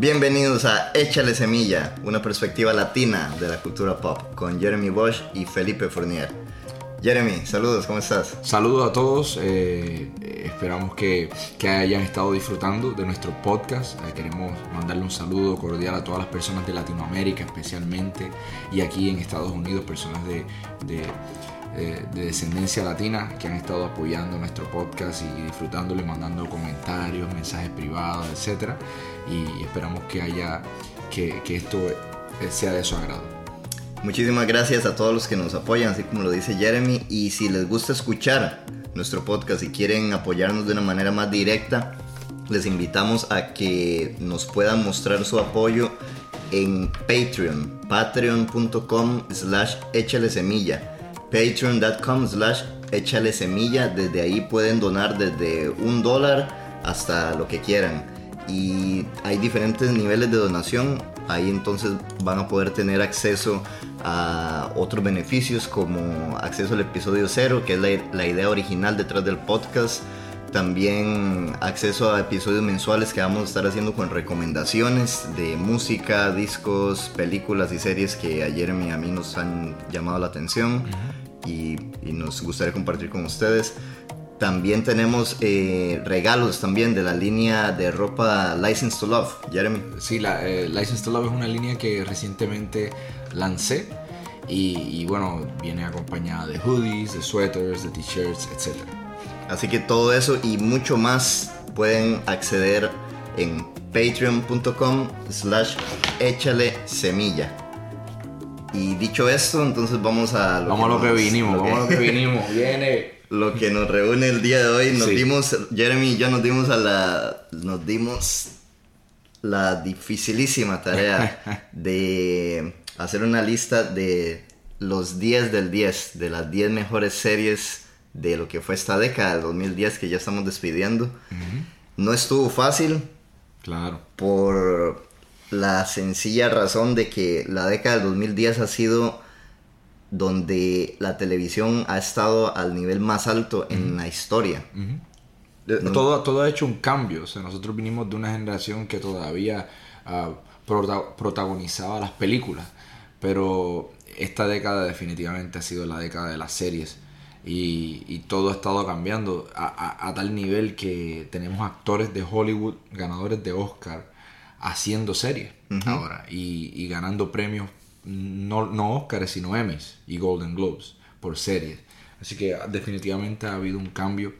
Bienvenidos a Échale Semilla, una perspectiva latina de la cultura pop, con Jeremy Bosch y Felipe Fournier. Jeremy, saludos, ¿cómo estás? Saludos a todos, eh, esperamos que, que, hayan estado disfrutando de nuestro podcast. Eh, queremos mandarle un saludo cordial a todas las personas de Latinoamérica especialmente y aquí en Estados Unidos, personas de, de, eh, de descendencia latina que han estado apoyando nuestro podcast y disfrutándolo y mandando comentarios, mensajes privados, etc. Y esperamos que, haya, que, que esto sea de su agrado. Muchísimas gracias a todos los que nos apoyan, así como lo dice Jeremy. Y si les gusta escuchar nuestro podcast y quieren apoyarnos de una manera más directa, les invitamos a que nos puedan mostrar su apoyo en Patreon, patreon.com slash échale semilla, patreon.com slash échale semilla. Desde ahí pueden donar desde un dólar hasta lo que quieran. Y hay diferentes niveles de donación Ahí entonces van a poder tener acceso a otros beneficios como acceso al episodio cero, que es la, idea original detrás del podcast. También acceso a episodios mensuales que vamos a estar haciendo con recomendaciones de música, discos, películas y series que ayer a mí nos han llamado la atención y, y nos gustaría compartir con ustedes. También tenemos eh, regalos también de la línea de ropa License to Love, Jeremy. Sí, la eh, License to Love es una línea que recientemente lancé y, bueno, viene acompañada de hoodies, de sweaters, de t-shirts, etc. Así que todo eso y mucho más pueden acceder en patreon.com slash échale semilla. Y dicho esto, entonces vamos a lo vamos a lo que vinimos, vamos a lo que vinimos. Viene lo que nos reúne el día de hoy. Nos dimos, Jeremy y yo nos dimos a la, nos dimos la dificilísima tarea de hacer una lista de los 10 del 10, de las 10 mejores series de lo que fue esta década del 2010 que ya estamos despidiendo. No estuvo fácil. Claro. Por la sencilla razón de que la década del 2010 ha sido donde la televisión ha estado al nivel más alto en la historia. todo, todo ha hecho un cambio. O sea, nosotros vinimos de una generación que todavía ah, protagonizaba las películas. Pero esta década definitivamente ha sido la década de las series. Y, todo ha estado cambiando a, tal nivel que tenemos actores de Hollywood, ganadores de Oscar, haciendo series ahora y, y ganando premios no, no Oscars, sino Emmys y Golden Globes por series. Así que definitivamente ha habido un cambio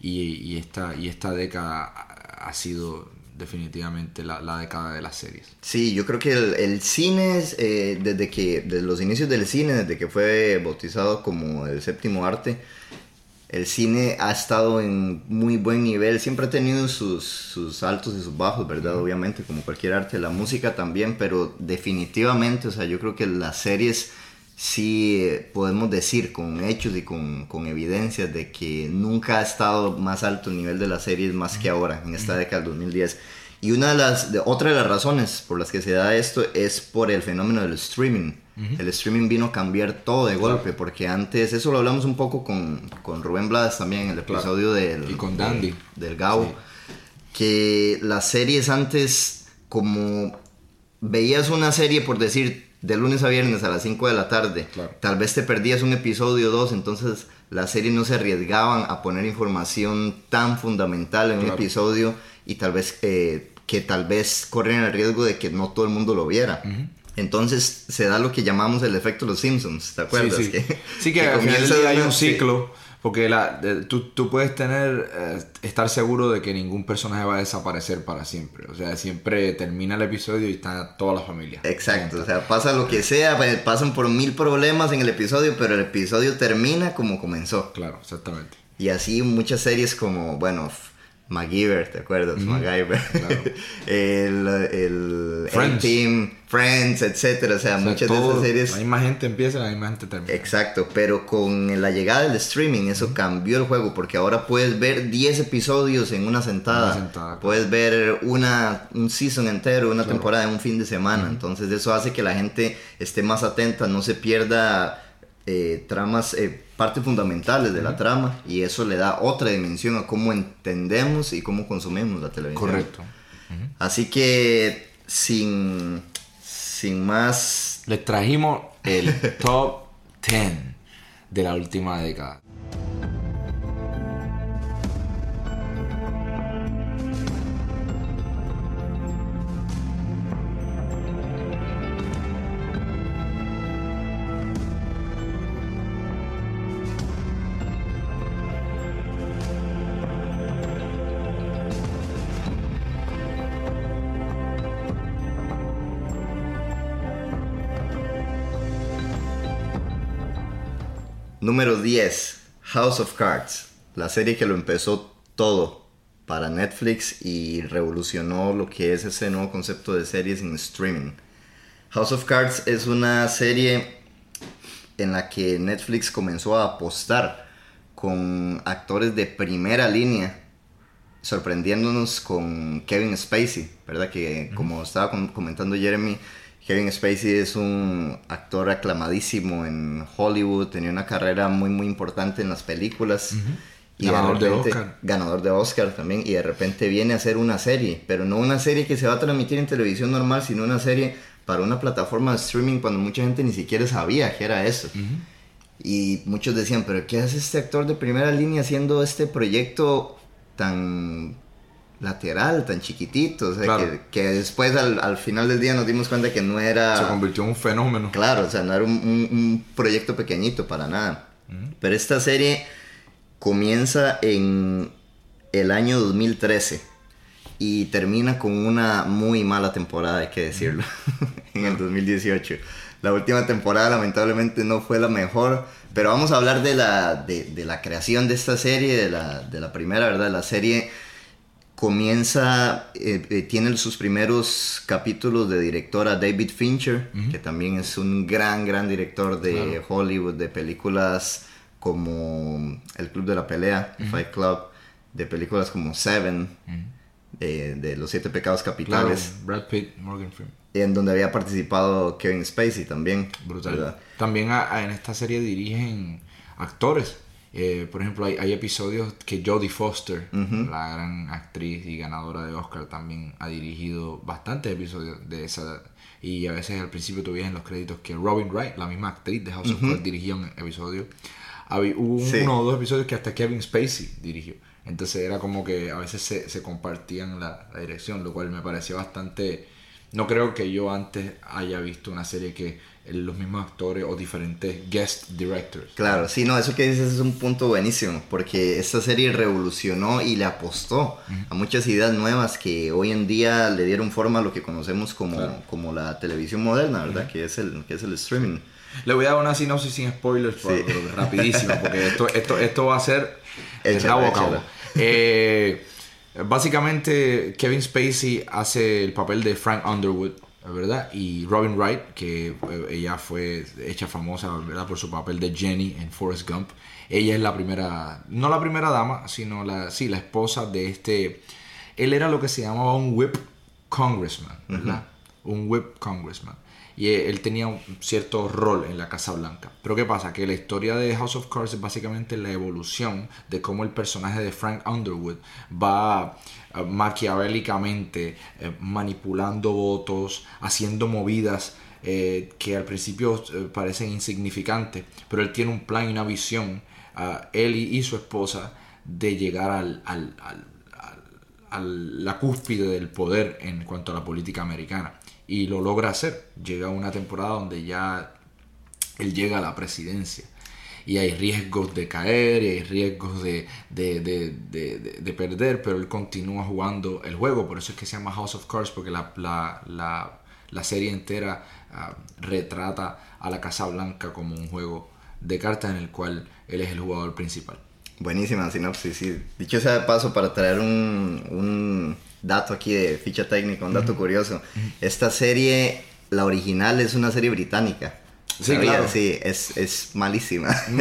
y, y, esta, y esta década ha sido definitivamente la, la década de las series. Sí, yo creo que el, cine, eh, desde que, desde los inicios del cine, desde que fue bautizado como el séptimo arte, el cine ha estado en muy buen nivel, siempre ha tenido sus, sus altos y sus bajos, ¿verdad? Obviamente, como cualquier arte, la música también, pero definitivamente, o sea, yo creo que las series sí eh, podemos decir con hechos y con, con evidencias de que nunca ha estado más alto el nivel de las series más que ahora, en esta década del 2010. Y una de las, de, otra de las razones por las que se da esto es por el fenómeno del streaming el streaming vino a cambiar todo de golpe, porque antes, eso lo hablamos un poco con, con Rubén Blades también en el episodio del, y con Dandy. del, Gao, que las series antes, como veías una serie por decir de lunes a viernes a las 5 de la tarde, tal vez te perdías un episodio o dos, entonces las series no se arriesgaban a poner información tan fundamental en un episodio y tal vez eh, que tal vez corren el riesgo de que no todo el mundo lo viera. Entonces se da lo que llamamos el efecto de los Simpsons, ¿te acuerdas? Sí, sí. sí que, al final hay un ciclo, porque la, tú, tú, puedes tener, eh, estar seguro de que ningún personaje va a desaparecer para siempre. O sea, siempre termina el episodio y está toda la familia. Exacto, o sea, pasa lo que sea, pues, pasan por mil problemas en el episodio, pero el episodio termina como comenzó. Claro, exactamente. Y así muchas series como, bueno, MacGyver, ¿te acuerdas? MacGyver. el, el, Friends. Team, Friends, etcétera. O sea, muchas de esas series. La misma gente empieza, la misma gente termina. Exacto, pero con la llegada del streaming, eso cambió el juego, porque ahora puedes ver 10 episodios en una sentada. Una sentada puedes ver una, un season entero, una temporada en un fin de semana. Entonces, eso hace que la gente esté más atenta, no se pierda eh, tramas. Eh, partes fundamentales de la trama y eso le da otra dimensión a cómo entendemos y cómo consumimos la televisión. Correcto. Así que sin, sin más... Les trajimos el top 10 de la última década. Número 10, House of Cards, la serie que lo empezó todo para Netflix y revolucionó lo que es ese nuevo concepto de series en streaming. House of Cards es una serie en la que Netflix comenzó a apostar con actores de primera línea, sorprendiéndonos con Kevin Spacey, ¿verdad? Que como estaba comentando Jeremy, Kevin Spacey es un actor aclamadísimo en Hollywood, tenía una carrera muy muy importante en las películas. y ganador de, Oscar. Ganador de Oscar también. Y de repente viene a hacer una serie, pero no una serie que se va a transmitir en televisión normal, sino una serie para una plataforma de streaming cuando mucha gente ni siquiera sabía que era eso. Y muchos decían, pero ¿qué hace este actor de primera línea haciendo este proyecto tan lateral, tan chiquitito, o sea, que, después al, final del día nos dimos cuenta que no era... Se convirtió en un fenómeno. Claro, o sea, no era un, proyecto pequeñito para nada. Pero esta serie comienza en el año 2013 y termina con una muy mala temporada, hay que decirlo, en el 2018. La última temporada lamentablemente no fue la mejor, pero vamos a hablar de la, de, la creación de esta serie, de la, de la primera, ¿verdad? La serie comienza, eh, eh, tiene sus primeros capítulos de directora David Fincher, que también es un gran, gran director de Hollywood, de películas como El Club de la Pelea, Fight Club, de películas como Seven, eh, de Los Siete Pecados Capitales. Brad Pitt, Morgan Freeman. En donde había participado Kevin Spacey también. Brutal. También en esta serie dirigen actores. Eh, por ejemplo, hay, episodios que Jodie Foster, la gran actriz y ganadora de Oscar, también ha dirigido bastantes episodios de esa. Y a veces al principio tú en los créditos que Robin Wright, la misma actriz de House of Cards, dirigió un episodio. hubo uno o dos episodios que hasta Kevin Spacey dirigió. Entonces era como que a veces se, se compartían la, la dirección, lo cual me pareció bastante... No creo que yo antes haya visto una serie que los mismos actores o diferentes guest directors. Claro, sí, no, eso que dices es un punto buenísimo, porque esta serie revolucionó y le apostó a muchas ideas nuevas que hoy en día le dieron forma a lo que conocemos como, como la televisión moderna, ¿verdad? que, es el, que es el streaming. Le voy a dar una sinopsis sin spoilers, rapidísimo, porque esto, esto, esto va a ser el cabo cabo. Eh, básicamente, Kevin Spacey hace el papel de Frank Underwood ¿verdad? Y Robin Wright, que eh, ella fue hecha famosa, ¿verdad? Por su papel de Jenny en Forrest Gump. Ella es la primera, no la primera dama, sino la, sí, la esposa de este, él era lo que se llamaba un whip congressman, ¿verdad? Un whip congressman y él tenía un cierto rol en la Casa Blanca. Pero ¿qué pasa? Que la historia de House of Cards es básicamente la evolución de cómo el personaje de Frank Underwood va eh, maquiavélicamente eh, manipulando votos, haciendo movidas eh, que al principio parecen insignificantes, pero él tiene un plan y una visión, él y, su esposa, de llegar al, a la cúspide del poder en cuanto a la política americana y lo logra hacer. Llega una temporada donde ya él llega a la presidencia y hay riesgos de caer y hay riesgos de, de, perder, pero él continúa jugando el juego. Por eso es que se llama House of Cards, porque la, la, la, serie entera ah, retrata a la Casa Blanca como un juego de cartas en el cual él es el jugador principal. Buenísima sinopsis, sí. Dicho sea de paso, para traer un dato aquí de ficha técnica, un dato curioso. Esta serie, la original, es una serie británica. Sí, claro. Sí, es, es malísima.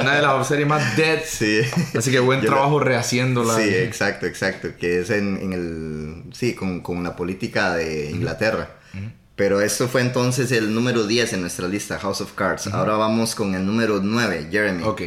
una de las series más dead. Sí. Así que buen trabajo rehaciéndola. Sí, exacto, exacto. Que es en, en el. Sí, con, con la política de Inglaterra. Pero esto fue entonces el número 10 en nuestra lista, House of Cards. Ahora vamos con el número 9, Jeremy. Ok.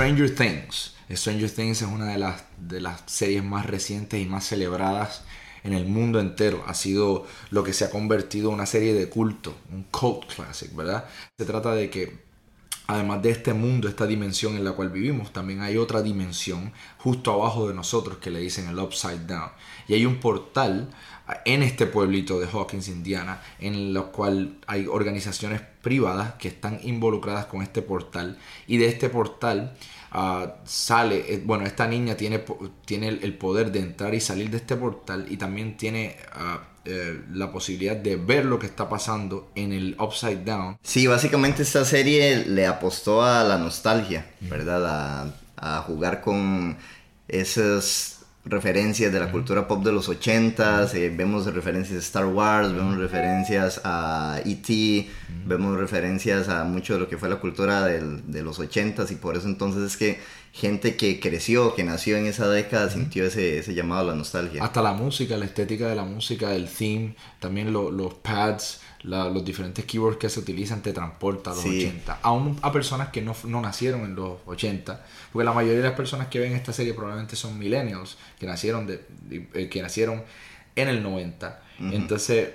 Stranger Things. Stranger Things es una de las, de las series más recientes y más celebradas en el mundo entero. Ha sido lo que se ha convertido en una serie de culto, un cult classic, ¿verdad? Se trata de que además de este mundo, esta dimensión en la cual vivimos, también hay otra dimensión justo abajo de nosotros que le dicen el upside down. Y hay un portal en este pueblito de Hawkins, Indiana, en lo cual hay organizaciones privadas que están involucradas con este portal. Y de este portal ah, sale, eh, bueno, esta niña tiene, tiene el, poder de entrar y salir de este portal y también tiene... Ah, eh, la posibilidad de ver lo que está pasando en el Upside Down. Sí, básicamente esta serie le apostó a la nostalgia, ¿verdad? A, jugar con esas referencias de la cultura pop de los 80s, eh, vemos referencias a Star Wars, vemos referencias a E.T., vemos referencias a mucho de lo que fue la cultura de los 80s y por eso entonces es que gente que creció, que nació en esa década, sintió ese, ese llamado a la nostalgia. Hasta la música, la estética de la música, el theme, también los pads, los diferentes keywords que se utilizan te transporta a los 80. Aún a personas que no, no, nacieron en los 80, porque la mayoría de las personas que ven esta serie probablemente son millennials, que nacieron, de, eh, que nacieron en el 90. Entonces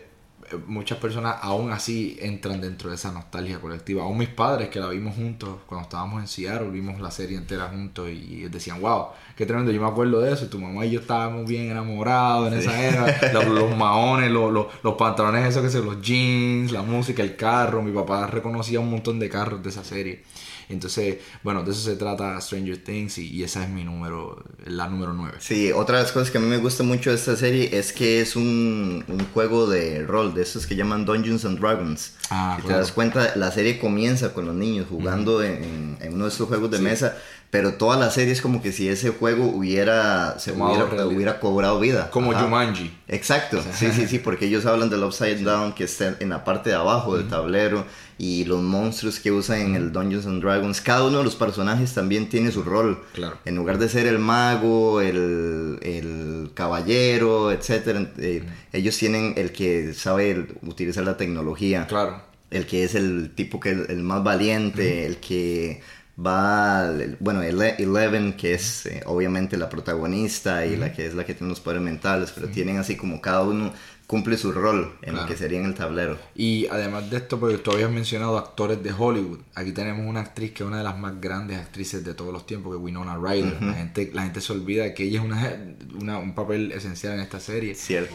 muchas personas aún así entran dentro de esa nostalgia colectiva. Aún mis padres que la vimos juntos cuando estábamos en Seattle, vimos la serie entera juntos y decían, wow, qué tremendo, yo me acuerdo de eso. Tu mamá y yo estábamos bien enamorados en esa era. Los, los maones, los, los, los, pantalones, esos que son los jeans, la música, el carro. Mi papá reconocía un montón de carros de esa serie. Entonces, bueno, de eso se trata Stranger Things y, esa es mi número, la número 9. Sí, otra de las cosas que a mí me gusta mucho de esta serie es que es un, un juego de rol, de esos que llaman Dungeons and Dragons. Ah, si te das cuenta, la serie comienza con los niños jugando en, en, uno de estos juegos de mesa pero toda la serie es como que si ese juego hubiera se hubiera, hubiera, cobrado vida. Como Jumanji. Exacto. Sí sí sí porque ellos hablan del upside down que está en la parte de abajo del tablero y los monstruos que usan en el Dungeons and Dragons. Cada uno de los personajes también tiene su rol. Claro. en lugar de ser el mago el, el caballero etcétera eh, ellos tienen el que sabe utilizar la tecnología. Claro. El que es el tipo que el, más valiente el que va, bueno, Eleven, que es eh, obviamente la protagonista y la que es la que tiene los poderes mentales, pero tienen así como cada uno cumple su rol en lo que sería en el tablero. Y además de esto, porque tú habías mencionado actores de Hollywood, aquí tenemos una actriz que es una de las más grandes actrices de todos los tiempos, que es Winona Ryder. la, gente, la gente se olvida que ella es una, un papel esencial en esta serie. Cierto.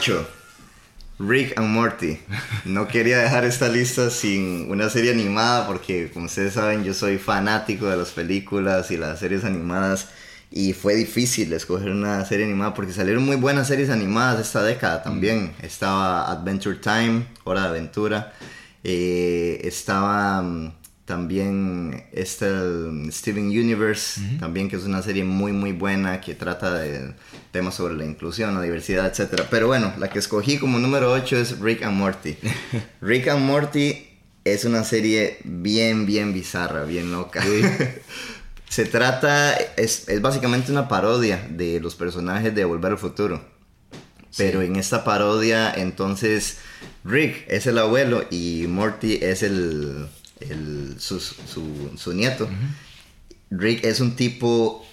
8. Rick and Morty. No quería dejar esta lista sin una serie animada porque como ustedes saben yo soy fanático de las películas y las series animadas y fue difícil escoger una serie animada porque salieron muy buenas series animadas esta década también. Mm. Estaba Adventure Time, Hora de Aventura. Eh, estaba mm, también está Steven Universe, también que es una serie muy muy buena que trata de temas sobre la inclusión, la diversidad, etc. Pero bueno, la que escogí como número 8 es Rick and Morty. Rick and Morty es una serie bien, bien bizarra, bien loca. Se trata, es, es, básicamente una parodia de los personajes de Volver al Futuro. Pero en esta parodia, entonces, Rick es el abuelo y Morty es el, el, su, su, nieto. Rick es un tipo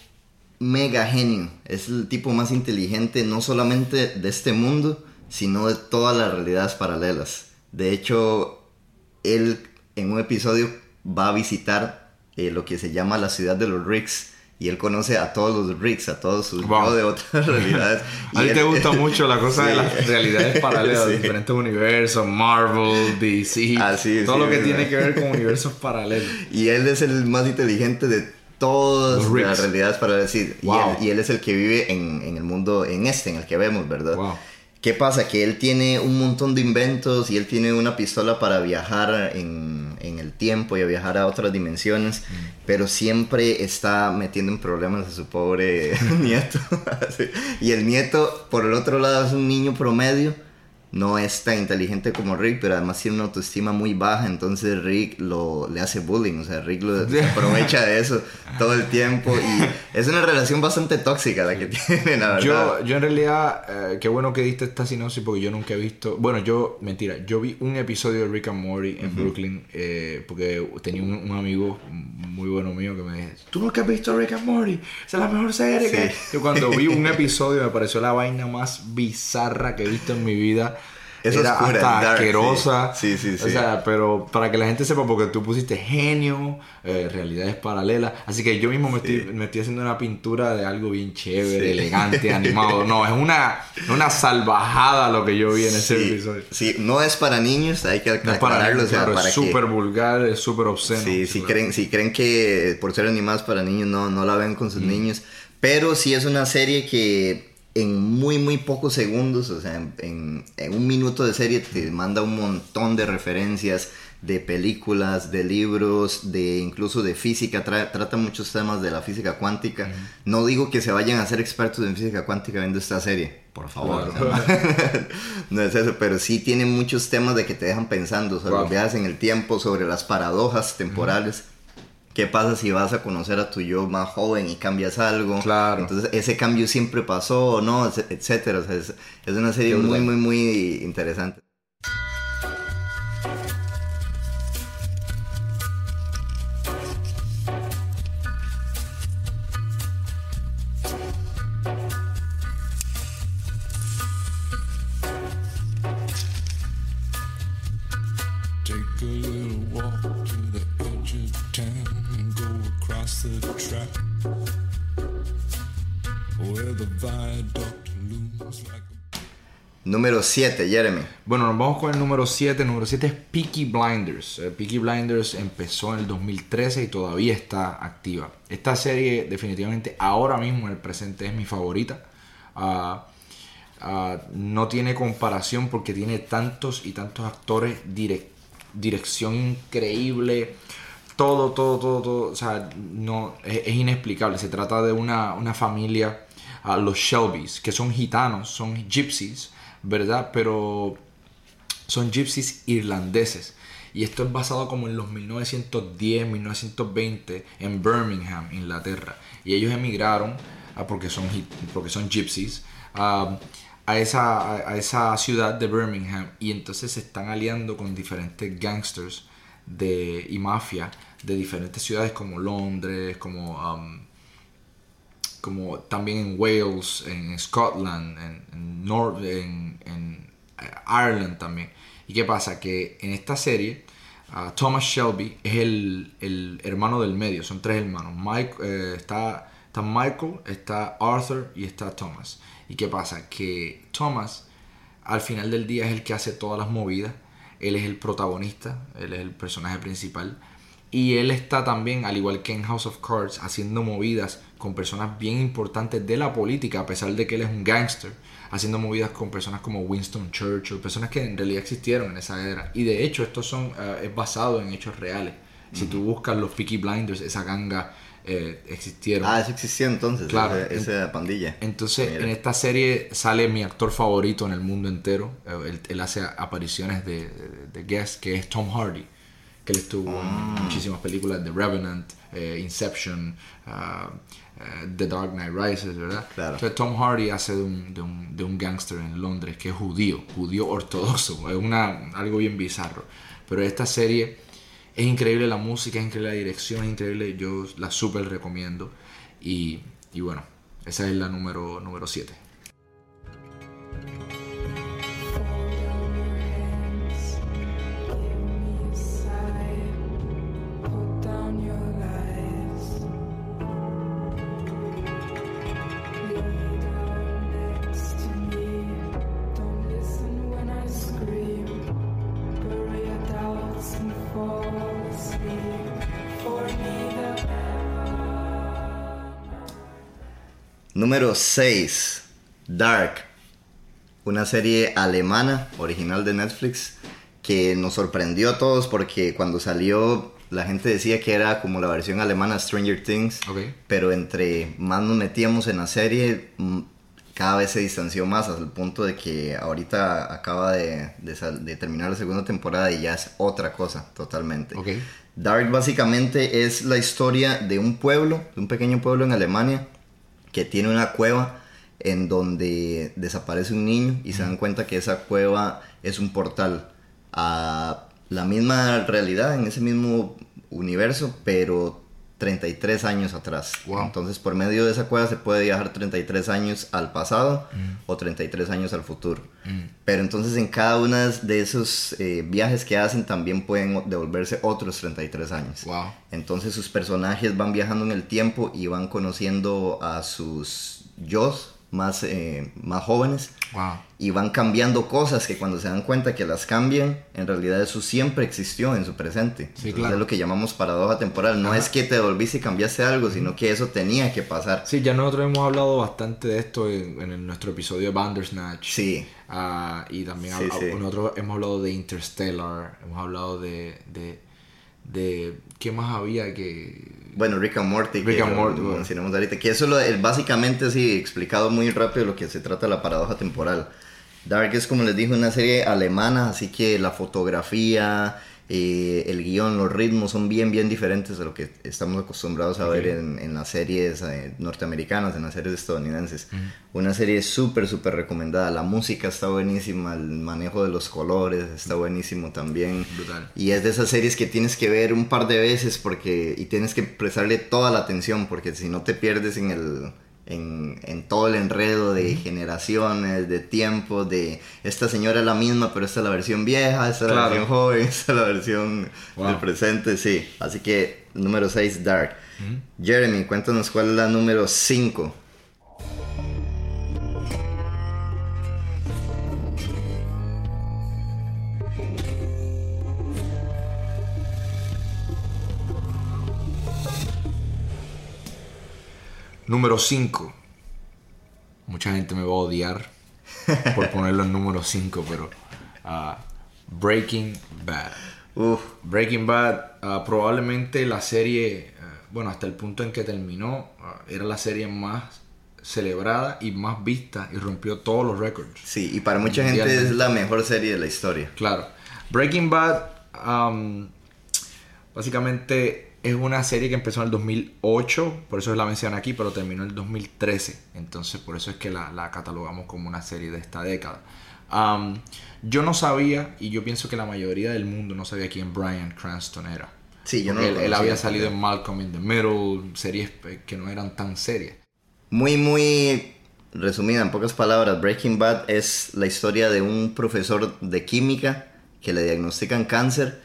mega genio, es el tipo más inteligente no solamente de este mundo, sino de todas las realidades paralelas. De hecho, él en un episodio va a visitar eh, lo que se llama la ciudad de los Ricks y él conoce a todos los Ricks, a todos sus de otras realidades. a ti te gusta mucho la cosa de las realidades paralelas, diferentes universos, Marvel, DC, ah, todo lo que tiene que ver con universos paralelos. Y él es el más inteligente de todas las realidades paralelas. Y, él, y, él, es el que vive en, en, el mundo, en este, en el que vemos, ¿verdad? ¿Qué pasa? Que él tiene un montón de inventos y él tiene una pistola para viajar en, en el tiempo y a viajar a otras dimensiones, mm. pero siempre está metiendo en problemas a su pobre nieto. y el nieto, por el otro lado, es un niño promedio no es tan inteligente como Rick, pero además tiene una autoestima muy baja, entonces Rick lo, le hace bullying, o sea, Rick lo aprovecha de eso todo el tiempo y es una relación bastante tóxica la que tienen, la verdad. Yo, yo en realidad, eh, qué bueno que diste esta sinopsis porque yo nunca he visto, bueno, yo, mentira, yo vi un episodio de Rick and Morty en Brooklyn eh, porque tenía un, amigo muy bueno mío que me dijo, ¿tú nunca has visto Rick and Morty? Esa es la mejor serie que... cuando vi un episodio me pareció la vaina más bizarra que he visto en mi vida era hasta asquerosa. Sí, sí, sí. O sea, pero para que la gente sepa, porque tú pusiste genio, eh, realidades paralelas. Así que yo mismo me, estoy, me estoy haciendo una pintura de algo bien chévere, elegante, animado. No, es una, una salvajada lo que yo vi en ese episodio. Sí, no es para niños, hay que aclararlo. o sea, es súper vulgar, es súper obsceno. Sí, si creen, si creen que por ser animados para niños, no, no la ven con sus mm. niños. Pero sí es una serie que en muy, muy pocos segundos, o sea, en, un minuto de serie te manda un montón de referencias de películas, de libros, de incluso de física, trata muchos temas de la física cuántica. No digo que se vayan a ser expertos en física cuántica viendo esta serie, por favor. ¿no? es eso, pero sí tiene muchos temas de que te dejan pensando sobre los viajes en el tiempo, sobre las paradojas temporales. ¿Qué pasa si vas a conocer a tu yo más joven y cambias algo? Claro. Entonces, ese cambio siempre pasó no, etcétera. O sea, es, es una serie muy, muy, muy interesante. 7, Jeremy. Bueno, nos vamos con el número 7. El número 7 es Peaky Blinders. Eh, Peaky Blinders empezó en el 2013 y todavía está activa. Esta serie definitivamente ahora mismo en el presente es mi favorita. Ah, ah, no tiene comparación porque tiene tantos y tantos actores, dirección increíble, todo, todo, todo, todo. O sea, no, es, inexplicable. Se trata de una, una familia, uh, los Shelbys, que son gitanos, son gypsies ¿verdad? Pero son gypsies irlandeses. Y esto es basado como en los 1910, 1920 en Birmingham, Inglaterra. Y ellos emigraron, ah, porque, son, porque son gypsies, a, esa, a, esa, ciudad de Birmingham. Y entonces se están aliando con diferentes gangsters de, y mafia de diferentes ciudades como Londres, como um, como también en Wales, en Scotland, en, en, en, eh, Ireland también. ¿Y qué pasa? Que en esta serie, Thomas Shelby es el, el, hermano del medio, son tres hermanos. Mike, eh, está, está Michael, está Arthur y está Thomas. ¿Y qué pasa? Que Thomas al final del día es el que hace todas las movidas, él es el protagonista, él es el personaje principal. Y él está también, al igual que en House of Cards, haciendo movidas con personas bien importantes de la política, a pesar de que él es un gángster, haciendo movidas con personas como Winston Churchill, personas que en realidad existieron en esa era. Y de hecho, esto son, eh, es basado en hechos reales. Si tú buscas los Peaky Blinders, esa ganga eh, existieron. Ah, eso existió entonces, claro, esa, pandilla. Entonces, en esta serie sale mi actor favorito en el mundo entero. Eh, él, hace apariciones de, de, guest, que es Tom Hardy que él estuvo en ah. muchísimas películas, The Revenant, Inception, uh, eh, The Dark Knight Rises, ¿verdad? Claro. Entonces Tom Hardy hace de un, de un, de un gángster en Londres que es judío, judío ortodoxo, es una, algo bien bizarro. Pero esta serie es increíble la música, es increíble la dirección, es increíble, yo la súper recomiendo. Y, y bueno, esa es la número 7. Número 6. Dark. una serie alemana, original de Netflix, que nos sorprendió a todos porque cuando salió la gente decía que era como la versión alemana de Stranger Things, pero entre más nos metíamos en la serie, cada vez se distanció más hasta el punto de que ahorita acaba de, terminar la segunda temporada y ya es otra cosa totalmente. Dark básicamente es la historia de un pueblo, de un pequeño pueblo en Alemania, que tiene una cueva en donde desaparece un niño y se dan cuenta que esa cueva es un portal a la misma realidad, en ese mismo universo, pero 33 años atrás. Entonces, por medio de esa cueva se puede viajar 33 años al pasado mm. o 33 años al futuro. Mm. Pero entonces en cada uno de esos eh, viajes que hacen también pueden devolverse otros 33 años. Entonces sus personajes van viajando en el tiempo y van conociendo a sus yo más, eh, más jóvenes y van cambiando cosas que cuando se dan cuenta que las cambian, en realidad eso siempre existió en su presente. Es lo que llamamos paradoja temporal. No es que te volviste y cambiaste algo, sino que eso tenía que pasar. Sí, ya nosotros hemos hablado bastante de esto en, nuestro episodio de Bandersnatch. Sí. Ah, y también nosotros hemos hablado de Interstellar, hemos hablado de, de, de... ¿Qué más había que bueno, Rick and Morty. Rick and Morty. mencionamos ahorita. Que eso es básicamente así, explicado muy rápido lo que se trata de la paradoja temporal. Dark es, como les dije, una serie alemana, así que la fotografía, eh, el guion, los ritmos son bien, bien diferentes a lo que estamos acostumbrados a ver en, las series eh, norteamericanas, en las series estadounidenses. Una serie súper, súper recomendada. La música está buenísima, el manejo de los colores está buenísimo también. Brutal. Y es de esas series que tienes que ver un par de veces porque, y tienes que prestarle toda la atención porque si no te pierdes en el en, en, todo el enredo de generaciones, de tiempo, de esta señora es la misma, pero esta es la versión vieja, esta es la versión joven, esta es la versión del presente, sí. Así que número 6, Dark. Jeremy, cuéntanos cuál es la número 5. Número 5. Mucha gente me va a odiar por ponerlo en número 5, pero uh, Breaking Bad. Breaking Bad, uh, probablemente la serie, uh, bueno, hasta el punto en que terminó, era la serie más celebrada y más vista y rompió todos los récords. Sí, y para mucha gente es la mejor serie de la historia. Claro. Breaking Bad, um, básicamente es una serie que empezó en el 2008, por eso es la menciona aquí, pero terminó en el 2013. Entonces, por eso es que la, catalogamos como una serie de esta década. yo no sabía, y yo pienso que la mayoría del mundo no sabía quién Brian Cranston era. Sí, yo no él, él había salido en Malcolm in the Middle, series que no eran tan serias. Muy, muy resumida, en pocas palabras, Breaking Bad es la historia de un profesor de química que le diagnostican cáncer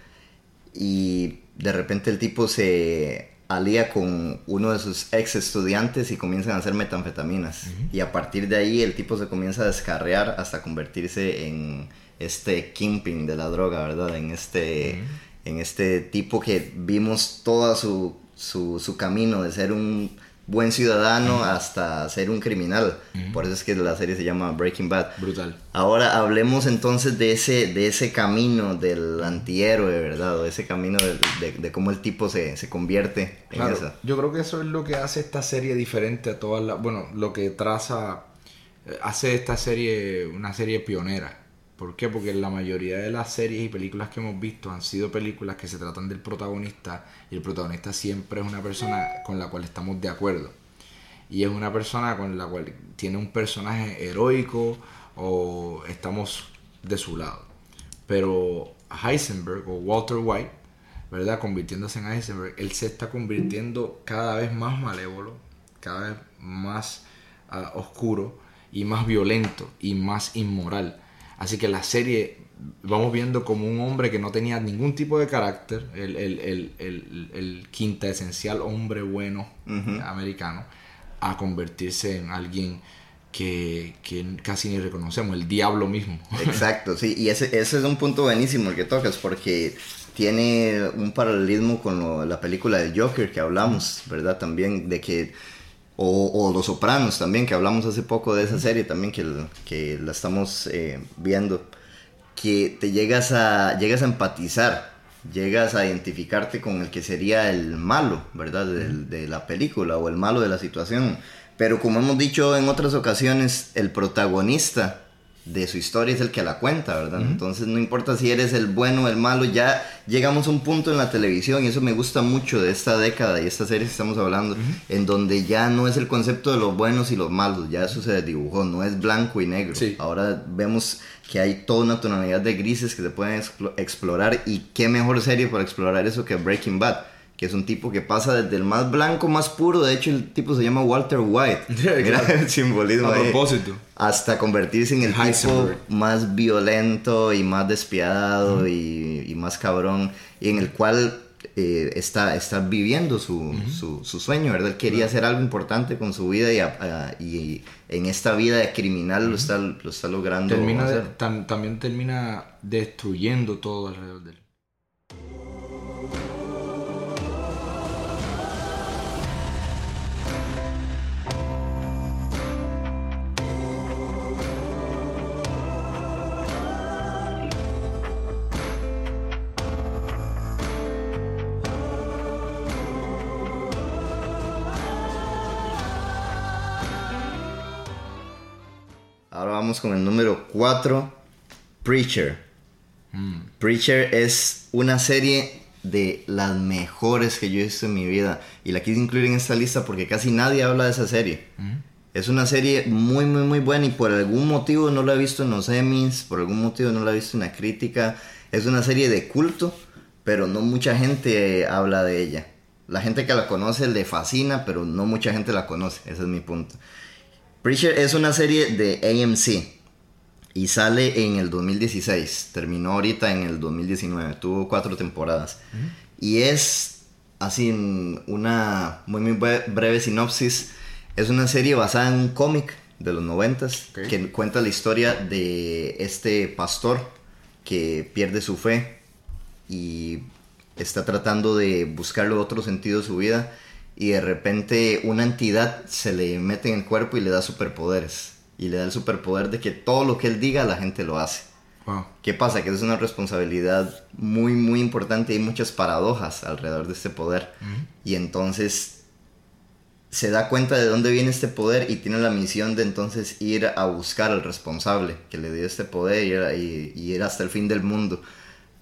y de repente el tipo se alía con uno de sus ex estudiantes y comienzan a hacer metanfetaminas. Y a partir de ahí el tipo se comienza a descarrear hasta convertirse en este kingpin de la droga, ¿verdad? En este, en este tipo que vimos todo su, su, su camino de ser un buen ciudadano hasta ser un criminal. Por eso es que la serie se llama Breaking Bad. Brutal. Ahora hablemos entonces de ese, de ese camino del antihéroe, ¿verdad? O ese camino de, cómo el tipo se, convierte en eso. Yo creo que eso es lo que hace esta serie diferente a todas las... Bueno, lo que traza... Eh, hace esta serie una serie pionera ¿Por qué? Porque la mayoría de las series y películas que hemos visto han sido películas que se tratan del protagonista y el protagonista siempre es una persona con la cual estamos de acuerdo. Y es una persona con la cual tiene un personaje heroico o estamos de su lado. Pero Heisenberg o Walter White, ¿verdad? Convirtiéndose en Heisenberg, él se está convirtiendo cada vez más malévolo, cada vez más ah, oscuro y más violento y más inmoral Así que la serie vamos viendo como un hombre que no tenía ningún tipo de carácter, el, el, quinta esencial hombre bueno americano, a convertirse en alguien que, casi ni reconocemos, el diablo mismo. Exacto, sí, y ese, ese es un punto buenísimo el que tocas, porque tiene un paralelismo con la película del Joker que hablamos, ¿verdad? También de que O, Los Sopranos también, que hablamos hace poco de esa serie también, que, que la estamos eh, viendo, que te llegas a, llegas a empatizar, llegas a identificarte con el que sería el malo, ¿verdad? de la película o el malo de la situación. Pero como hemos dicho en otras ocasiones, el protagonista de su historia es el que la cuenta, ¿verdad? Entonces no importa si eres el bueno o el malo, ya llegamos a un punto en la televisión y eso me gusta mucho de esta década y esta serie que estamos hablando, en donde ya no es el concepto de los buenos y los malos, ya eso se dibujó, no es blanco y negro. Ahora vemos que hay toda una tonalidad de grises que se pueden explorar y qué mejor serie para explorar eso que Breaking Bad que es un tipo que pasa desde el más blanco, más puro, de hecho el tipo se llama Walter White, Mira el simbolismo a propósito. hasta convertirse en el tipo más violento y más despiadado y, más cabrón, y en el cual eh, está, está viviendo su, su, sueño, ¿verdad? Él quería hacer algo importante con su vida y, y en esta vida de criminal lo, está, lo está logrando. también termina destruyendo todo alrededor de él. Con el número 4, Preacher. Mm. Preacher es una serie de las mejores que yo he visto en mi vida. Y la quise incluir en esta lista porque casi nadie habla de esa serie. Mm. Es una serie muy, muy, muy buena y por algún motivo no la he visto en los Emmys, por algún motivo no la he visto en la crítica. Es una serie de culto, pero no mucha gente habla de ella. La gente que la conoce le fascina, pero no mucha gente la conoce. Ese es mi punto. Preacher es una serie de AMC y sale en el 2016. Terminó ahorita en el 2019. Tuvo cuatro temporadas. Y es así una muy, muy breve sinopsis. Es una serie basada en un cómic de los noventas que cuenta la historia de este pastor que pierde su fe y está tratando de buscarle otro sentido a su vida y de repente una entidad se le mete en el cuerpo y le da superpoderes. Y le da el superpoder de que todo lo que él diga la gente lo hace. ¿Qué pasa? Que es una responsabilidad muy, muy importante y hay muchas paradojas alrededor de este poder. Y entonces se da cuenta de dónde viene este poder y tiene la misión de entonces ir a buscar al responsable que le dio este poder y ir, hasta el fin del mundo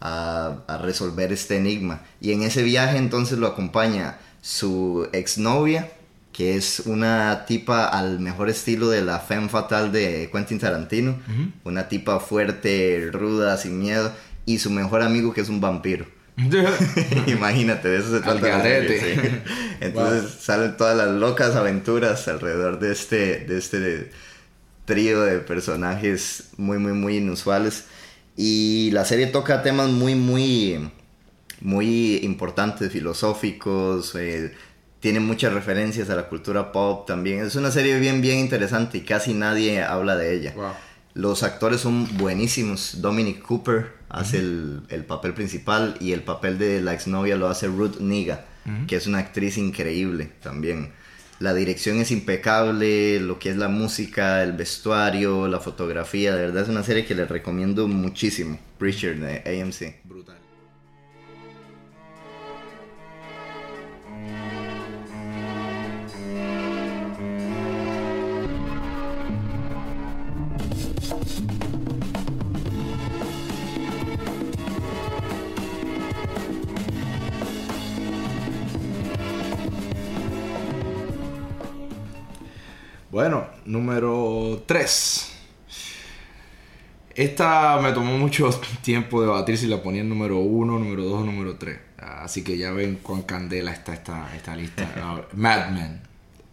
a, a resolver este enigma. Y en ese viaje entonces lo acompaña su exnovia, que es una tipa al mejor estilo de la femme fatal de Quentin Tarantino, una tipa fuerte, ruda, sin miedo, y su mejor amigo que es un vampiro. Imagínate, de eso se trata. Entonces salen todas las locas aventuras alrededor de este, de este trío de personajes muy, muy, muy inusuales. Y la serie toca temas muy, muy muy importantes, filosóficos, eh, tiene muchas referencias a la cultura pop también. Es una serie bien, bien interesante y casi nadie habla de ella. Los actores son buenísimos. Dominic Cooper hace el, papel principal y el papel de la exnovia lo hace Ruth Niga, que es una actriz increíble también. La dirección es impecable, lo que es la música, el vestuario, la fotografía, de verdad es una serie que les recomiendo muchísimo. Preacher de AMC. 3. Esta me tomó mucho tiempo debatir si la ponía en número 1, número 2 o número 3. Así que ya ven cuán candela está esta, esta lista. Mad Men.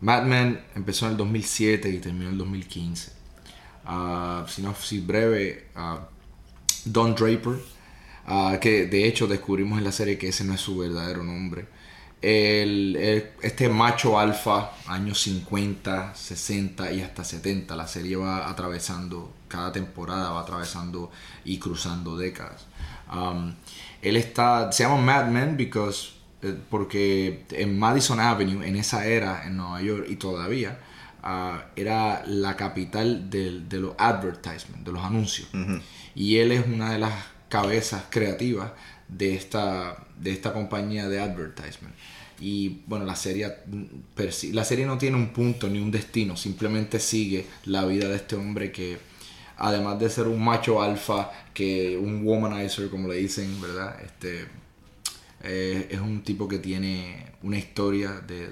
Mad Men empezó en el 2007 y terminó en el 2015. Uh, sinopsis breve. Uh, Don Draper. Uh, que de hecho descubrimos en la serie que ese no es su verdadero nombre el, este macho alfa, años 50, 60 y hasta 70. La serie va atravesando, cada temporada va atravesando y cruzando décadas. Um, él está, se llama Mad Men because Eh, porque en Madison Avenue, en esa era en Nueva York y todavía, ah, era la capital de, de los advertisements, de los anuncios. Y él es una de las cabezas creativas de esta, de esta compañía de advertisement. Y bueno, la serie, la serie no tiene un punto ni un destino, simplemente sigue la vida de este hombre que, además de ser un macho alfa, que un womanizer, como le dicen, ¿verdad? Este, eh, es un tipo que tiene una historia de,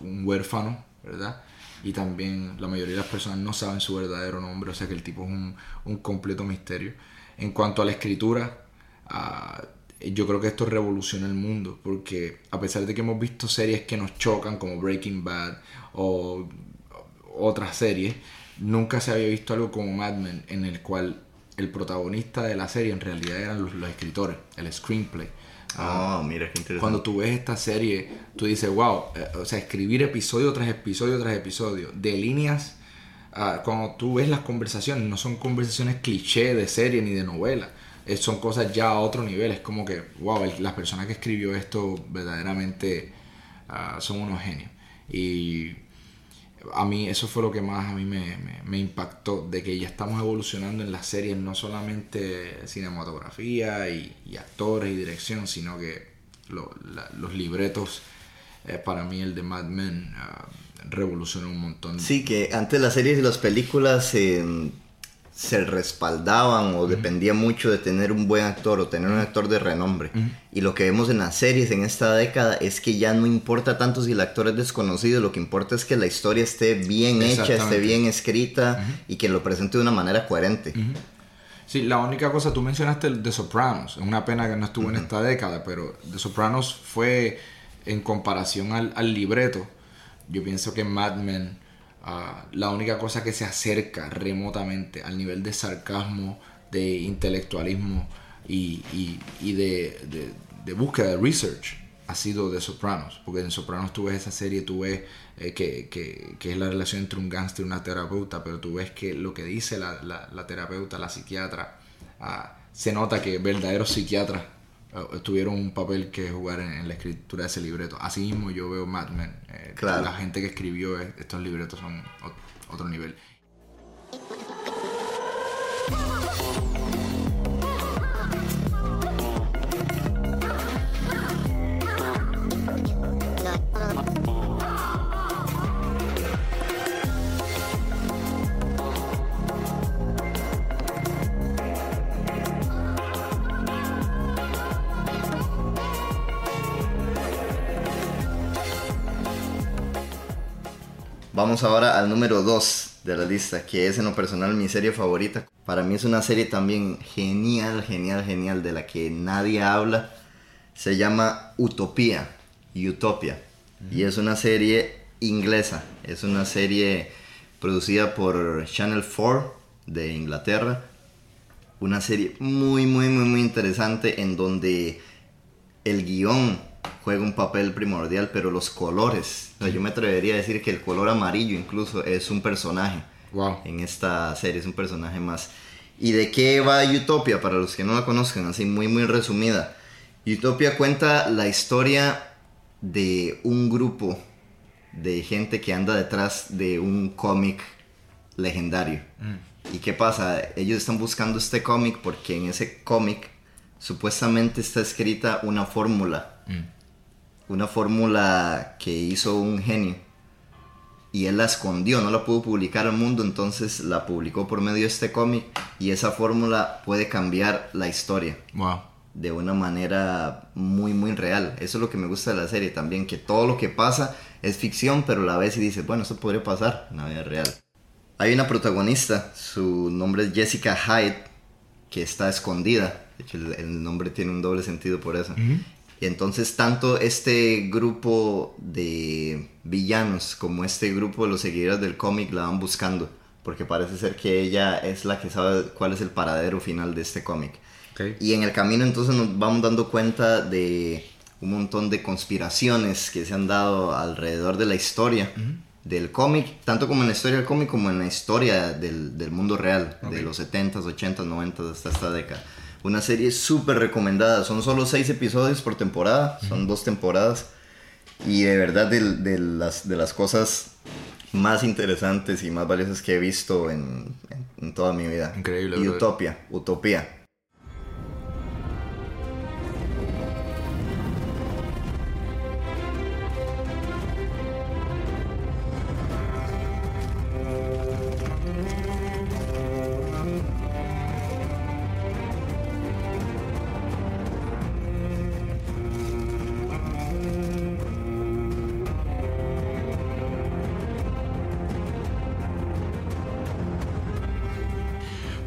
un huérfano, ¿verdad? Y también la mayoría de las personas no saben su verdadero nombre, o sea que el tipo es un, un completo misterio. En cuanto a la escritura, uh, yo creo que esto revoluciona el mundo, porque a pesar de que hemos visto series que nos chocan, como Breaking Bad o otras series, nunca se había visto algo como Mad Men, en el cual el protagonista de la serie en realidad eran los, escritores, el screenplay. Ah, mira qué interesante. Cuando tú ves esta serie, tú dices, wow, eh, o sea, escribir episodio tras episodio tras episodio, de líneas, uh, cuando tú ves las conversaciones, no son conversaciones cliché de serie ni de novela, son cosas ya a otro nivel. Es como que, wow, las personas que escribió esto verdaderamente ah, son unos genios. Y a mí eso fue lo que más a mí me, impactó, de que ya estamos evolucionando en las series, no solamente cinematografía y, actores y dirección, sino que los libretos, eh, para mí el de Mad Men uh, revolucionó un montón. Sí, que antes las series y las películas... Eh se respaldaban o dependía mucho de tener un buen actor o tener un actor de renombre. Y lo que vemos en las series en esta década es que ya no importa tanto si el actor es desconocido, lo que importa es que la historia esté bien hecha, esté bien escrita y que lo presente de una manera coherente. Sí, la única cosa, tú mencionaste de Sopranos, es una pena que no estuvo en esta década, pero The Sopranos fue en comparación al, al libreto, yo pienso que Mad Men la única cosa que se acerca remotamente al nivel de sarcasmo, de intelectualismo y, de, búsqueda de research ha sido de Sopranos. Porque en Sopranos tú ves esa serie, tú ves eh, que, es la relación entre un gángster y una terapeuta, pero tú ves que lo que dice la, terapeuta, la psiquiatra, ah, se nota que verdaderos psiquiatras tuvieron un papel que jugar en, la escritura de ese libreto. Así mismo yo veo Mad Men. Eh, la gente que escribió estos libretos son otro nivel. Vamos ahora al número 2 de la lista, que es en lo personal mi serie favorita. Para mí es una serie también genial, genial, genial, de la que nadie habla. Se llama Utopía, Utopia. Y es una serie inglesa, es una serie producida por Channel 4 de Inglaterra. Una serie muy, muy, muy, muy interesante en donde el guion juega un papel primordial, pero los colores, yo me atrevería a decir que el color amarillo incluso es un personaje wow. en esta serie, es un personaje más. ¿Y de qué va Utopia? Para los que no la conozcan, así muy muy resumida. Utopia cuenta la historia de un grupo de gente que anda detrás de un cómic legendario. Mm. ¿Y qué pasa? Ellos están buscando este cómic porque en ese cómic supuestamente está escrita una fórmula. Mm una fórmula que hizo un genio y él la escondió, no la pudo publicar al mundo, entonces la publicó por medio de este cómic y esa fórmula puede cambiar la historia. Wow. De una manera muy, muy real. Eso es lo que me gusta de la serie también, que todo lo que pasa es ficción, pero a la vez y dice, bueno, eso podría pasar en la vida real. Hay una protagonista, su nombre es Jessica Hyde, que está escondida. De hecho, el, nombre tiene un doble sentido por eso. Y entonces tanto este grupo de villanos como este grupo de los seguidores del cómic la van buscando, porque parece ser que ella es la que sabe cuál es el paradero final de este cómic. Y en el camino entonces nos vamos dando cuenta de un montón de conspiraciones que se han dado alrededor de la historia del cómic, tanto como en la historia del cómic como en la historia del, del mundo real, de los 70s, 80s, 90s hasta esta década. Una serie súper recomendada. Son solo seis episodios por temporada. Son dos temporadas. Y de verdad de, de, las, de las cosas más interesantes y más valiosas que he visto en, en, toda mi vida. Increíble. Y Utopia. Utopía.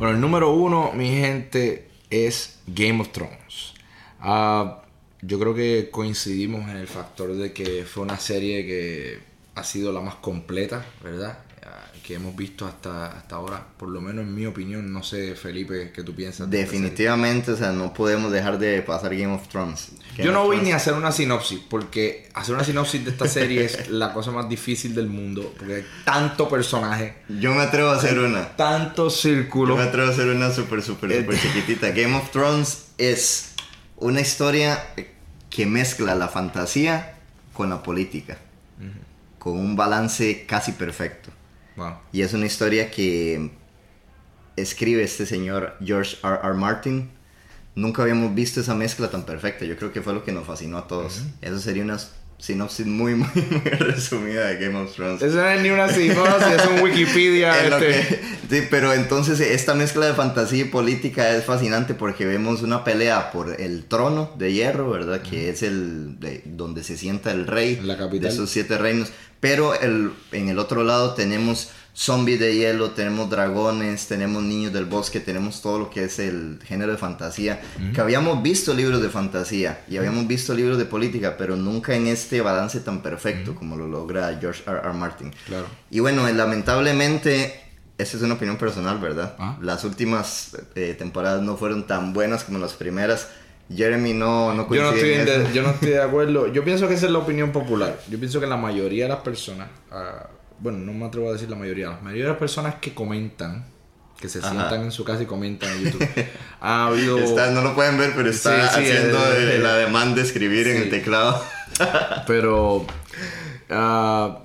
Bueno, el número uno, mi gente, es Game of Thrones. Ah, yo creo que coincidimos en el factor de que fue una serie que ha sido la más completa, ¿verdad? Que hemos visto hasta, hasta ahora, por lo menos en mi opinión, no sé, Felipe, ¿qué tú piensas? Definitivamente, o sea, no podemos dejar de pasar Game of Thrones. Yo no voy ni a hacer una sinopsis, porque hacer una sinopsis de esta serie es la cosa más difícil del mundo, porque hay tanto personaje. Yo me atrevo a hacer una. Tanto círculo. Yo me atrevo a hacer una súper, súper, súper eh, chiquitita. Game of Thrones es una historia que mezcla la fantasía con la política, con un balance casi perfecto. Y es una historia que escribe este señor George R. R. Martin. Nunca habíamos visto esa mezcla tan perfecta. Yo creo que fue lo que nos fascinó a todos. Eso sería una sinopsis muy, muy, muy resumida de Game of Thrones. Eso no es ni una sinopsis, es un Wikipedia. Este. sí, pero entonces esta mezcla de fantasía y política es fascinante porque vemos una pelea por el trono de hierro, ¿verdad? Que es el de, donde se sienta el rey de esos siete reinos. Pero el, en el otro lado tenemos zombies de hielo, tenemos dragones, tenemos niños del bosque, tenemos todo lo que es el género de fantasía. Que habíamos visto libros de fantasía y habíamos visto libros de política, pero nunca en este balance tan perfecto como lo logra George R. R. Martin. Claro. Y bueno, lamentablemente, esta es una opinión personal, ¿verdad? Ah. Las últimas eh, temporadas no fueron tan buenas como las primeras. Jeremy no, no yo no, estoy de, yo no estoy de acuerdo. Yo pienso que esa es la opinión popular. Yo pienso que la mayoría de las personas, uh, bueno, no me atrevo a decir la mayoría, la mayoría de las personas que comentan, que se sientan en su casa y comentan en YouTube, ha habido... no lo pueden ver, pero está haciendo la demanda de escribir en el teclado. pero uh, la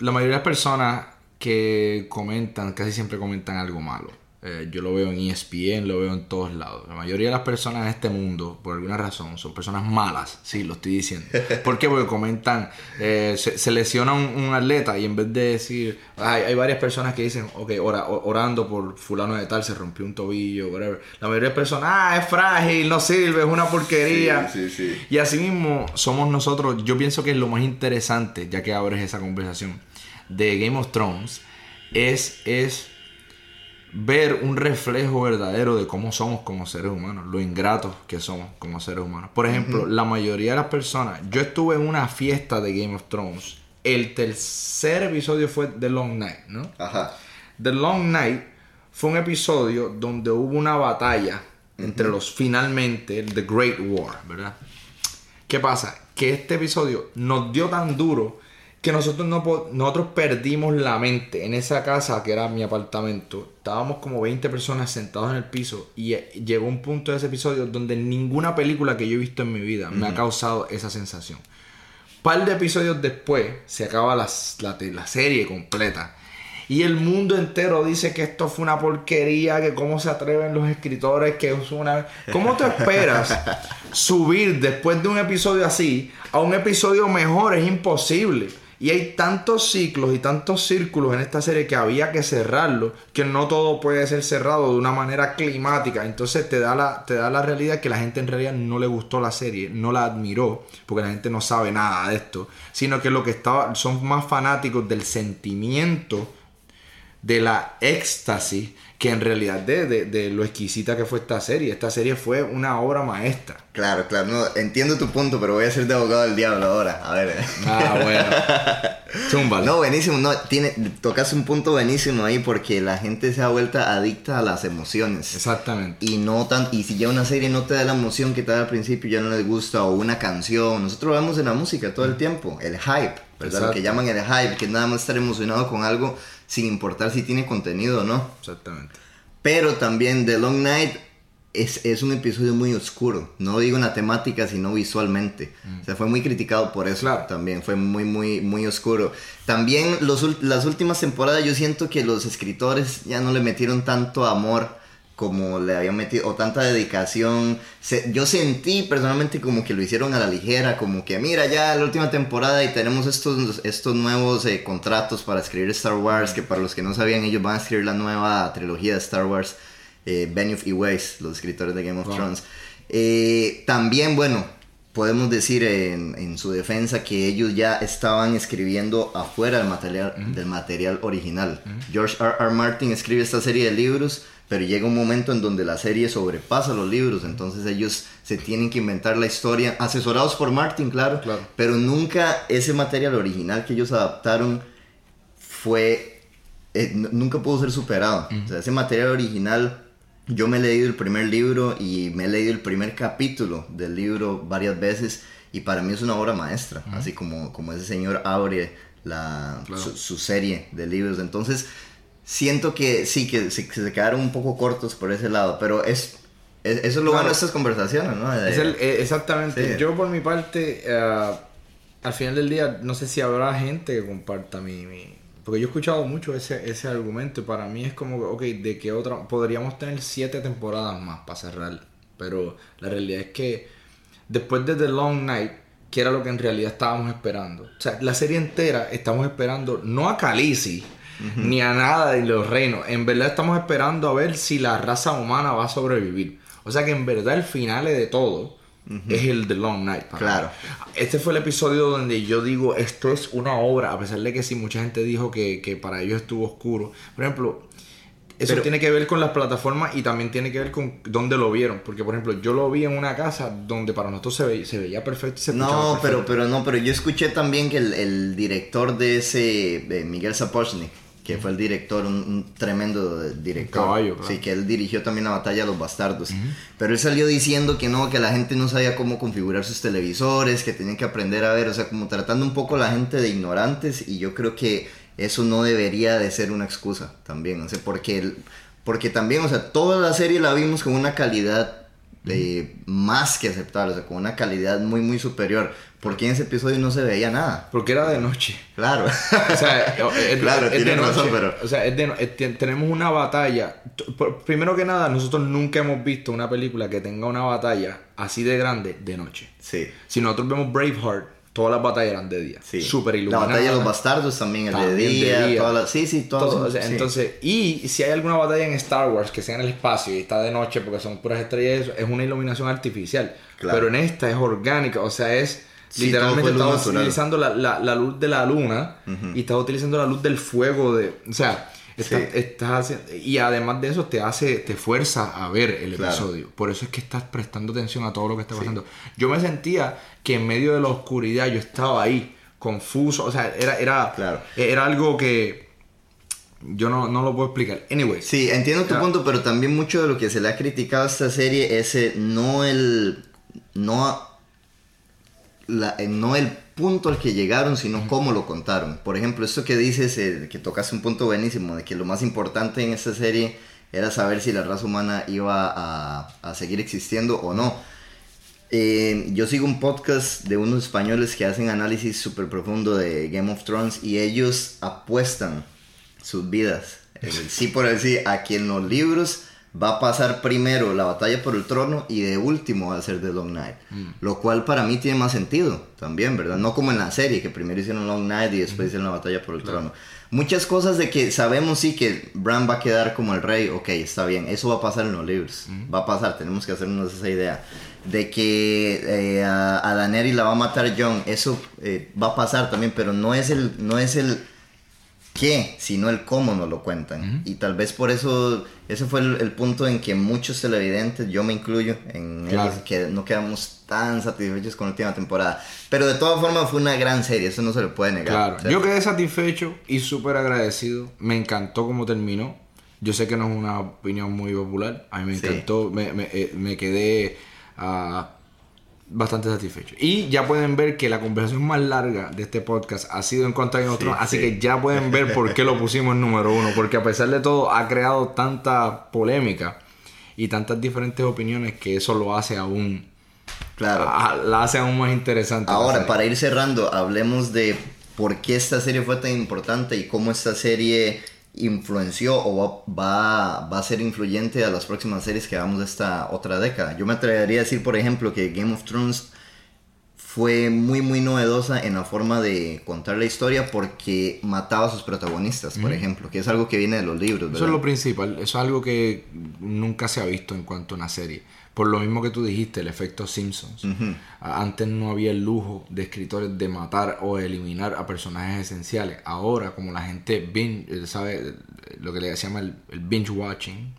mayoría de las personas que comentan, casi siempre comentan algo malo. Eh, yo lo veo en ESPN, lo veo en todos lados. La mayoría de las personas en este mundo, por alguna razón, son personas malas. Sí, lo estoy diciendo. ¿Por qué? Porque comentan, eh, se, lesiona un, atleta y en vez de decir, hay, hay varias personas que dicen, ok, orando por fulano de tal, se rompió un tobillo, whatever. La mayoría de personas, ah, es frágil, no sirve, es una porquería. Sí, sí, sí. Y así mismo somos nosotros. Yo pienso que es lo más interesante, ya que abres esa conversación, de Game of Thrones, es, es ver un reflejo verdadero de cómo somos como seres humanos, lo ingratos que somos como seres humanos. Por ejemplo, la mayoría de las personas, yo estuve en una fiesta de Game of Thrones, el tercer episodio fue The Long Night, ¿no? Ajá. The Long Night fue un episodio donde hubo una batalla entre los finalmente, The Great War, ¿verdad? ¿Qué pasa? Que este episodio nos dio tan duro que nosotros no nosotros perdimos la mente en esa casa que era mi apartamento. Estábamos como 20 personas sentados en el piso y eh, llegó un punto de ese episodio donde ninguna película que yo he visto en mi vida me ha causado esa sensación. Par de episodios después se acaba la, la, serie completa. Y el mundo entero dice que esto fue una porquería, que cómo se atreven los escritores, que es una... ¿Cómo te esperas subir después de un episodio así a un episodio mejor? Es imposible. Y hay tantos ciclos y tantos círculos en esta serie que había que cerrarlo, que no todo puede ser cerrado de una manera climática. Entonces te da la, te da la realidad que la gente en realidad no le gustó la serie, no la admiró, porque la gente no sabe nada de esto, sino que lo que estaba, son más fanáticos del sentimiento, de la éxtasis que en realidad de, de, lo exquisita que fue esta serie. Esta serie fue una obra maestra. Claro, claro, no, entiendo tu punto, pero voy a ser de abogado del diablo ahora. A ver. Ah, bueno. Zúmbalo. No, buenísimo, no, tiene, tocas un punto buenísimo ahí porque la gente se ha vuelto adicta a las emociones. Exactamente. Y no tan, y si ya una serie no te da la emoción que te da al principio, ya no les gusta, o una canción. Nosotros vemos en la música todo el tiempo, el hype, ¿verdad? Lo que llaman el hype, que nada más estar emocionado con algo sin importar si tiene contenido o no. Exactamente. Pero también The Long Night es, es, un episodio muy oscuro. No digo en la temática, sino visualmente. O sea, fue muy criticado por eso también. Fue muy, muy, muy oscuro. También los, las últimas temporadas yo siento que los escritores ya no le metieron tanto amor como le habían metido, o tanta dedicación. yo sentí personalmente como que lo hicieron a la ligera, como que mira ya la última temporada y tenemos estos, estos nuevos eh, contratos para escribir Star Wars, que para los que no sabían ellos van a escribir la nueva trilogía de Star Wars eh, Benioff y Weiss, los escritores de Game of Thrones. Eh, también, bueno, podemos decir en, su defensa que ellos ya estaban escribiendo afuera del material, del material original. George R. R. Martin escribe esta serie de libros, pero llega un momento en donde la serie sobrepasa los libros, entonces ellos se tienen que inventar la historia, asesorados por Martin, claro, claro. pero nunca ese material original que ellos adaptaron fue, eh, nunca pudo ser superado. O sea, ese material original yo me he leído el primer libro y me he leído el primer capítulo del libro varias veces y para mí es una obra maestra, así como, como ese señor abre la, su, serie de libros. Entonces, siento que sí, que se, quedaron un poco cortos por ese lado, pero es, eso es lo bueno de estas conversaciones, ¿no? Eh, exactamente. Yo por mi parte, eh, al final del día, no sé si habrá gente que comparta mi porque yo he escuchado mucho ese, ese argumento y para mí es como, ok, de que otra, podríamos tener siete temporadas más para cerrar, pero la realidad es que después de The Long Night, que era lo que en realidad estábamos esperando, o sea, la serie entera estamos esperando no a Khaleesi, ni a nada de los reinos, en verdad estamos esperando a ver si la raza humana va a sobrevivir. O sea que en verdad el final de todo es el The Long Night. claro. Este fue el episodio donde yo digo, esto es una obra, a pesar de que sí, mucha gente dijo que, para ellos estuvo oscuro. Por ejemplo, eso tiene que ver con las plataformas y también tiene que ver con dónde lo vieron. Porque, por ejemplo, yo lo vi en una casa donde para nosotros se, se veía perfecto y se No, pero, pero no, pero yo escuché también que el, director de ese, Miguel Sapochnik, que fue el director, un, tremendo director. Caballo, Sí, que él dirigió también la batalla de los bastardos. Pero él salió diciendo que no, que la gente no sabía cómo configurar sus televisores, que tenían que aprender a ver, o sea, como tratando un poco a la gente de ignorantes y yo creo que eso no debería de ser una excusa también, o sea, porque, porque también, o sea, toda la serie la vimos con una calidad de más que aceptable, o sea, con una calidad muy, muy superior. Porque en ese episodio no se veía nada. Porque era de noche. Claro. o sea, claro, tiene razón, pero... O sea, tenemos una batalla. Primero que nada, nosotros nunca hemos visto una película que tenga una batalla así de grande de noche. Sí. Si nosotros vemos Braveheart, todas las batallas eran de día. Sí. Súper iluminadas. La batalla de los bastardos también, el de día. Sí, sí, todas. Entonces, y si hay alguna batalla en Star Wars que sea en el espacio y está de noche porque son puras estrellas, es una iluminación artificial. Pero en esta es orgánica, o sea, es Literalmente estás utilizando la, la, luz de la luna y estás utilizando la luz del fuego de... O sea, estás, y además de eso te hace, te fuerza a ver el episodio. Por eso es que estás prestando atención a todo lo que está pasando. Yo me sentía que en medio de la oscuridad yo estaba ahí, confuso. O sea, era, era, claro. era algo que yo no, no, lo puedo explicar. Anyway. Sí, entiendo tu punto, pero también mucho de lo que se le ha criticado a esta serie es no el... No eh, no el punto al que llegaron, sino cómo lo contaron. Por ejemplo, esto que dices, eh, que tocas un punto buenísimo, de que lo más importante en esta serie era saber si la raza humana iba a, seguir existiendo o no. Eh, yo sigo un podcast de unos españoles que hacen análisis súper profundo de Game of Thrones y ellos apuestan sus vidas, sí por decir, a quien los libros va a pasar primero la batalla por el trono y de último va a ser The Long Night. Mm. Lo cual para mí tiene más sentido también, ¿verdad? No como en la serie, que primero hicieron Long Night y después hicieron la batalla por el trono. Muchas cosas de que sabemos sí que Bran va a quedar como el rey, ok, está bien, eso va a pasar en los libros, va a pasar, tenemos que hacernos esa idea. De que eh, a, a Daenerys la va a matar Jon, eso eh, va a pasar también, pero no es el, no es el qué, sino el cómo nos lo cuentan. Y tal vez por eso, ese fue el, punto en que muchos televidentes, yo me incluyo, en que no quedamos tan satisfechos con la última temporada. Pero de todas formas fue una gran serie, eso no se le puede negar. Claro, yo quedé satisfecho y súper agradecido. Me encantó cómo terminó. Yo sé que no es una opinión muy popular. A mí me encantó, me, me, eh, me quedé... Uh, bastante satisfecho. Y ya pueden ver que la conversación más larga de este podcast ha sido en cuanto a otro así que ya pueden ver por qué lo pusimos en número uno, porque a pesar de todo ha creado tanta polémica y tantas diferentes opiniones que eso lo hace aún. Claro. la hace aún más interesante. Ahora, para ir cerrando, hablemos de por qué esta serie fue tan importante y cómo esta serie influenció o va, va, a ser influyente a las próximas series que de esta otra década. Yo me atrevería a decir, por ejemplo, que Game of Thrones fue muy muy novedosa en la forma de contar la historia porque mataba a sus protagonistas, por ejemplo, que es algo que viene de los libros. Eso es lo principal, eso es algo que nunca se ha visto en cuanto a una serie. Por lo mismo que tú dijiste, el efecto Simpsons. Antes no había el lujo de escritores de matar o eliminar a personajes esenciales. Ahora, como la gente binge, eh, sabe lo que le llama el, binge watching,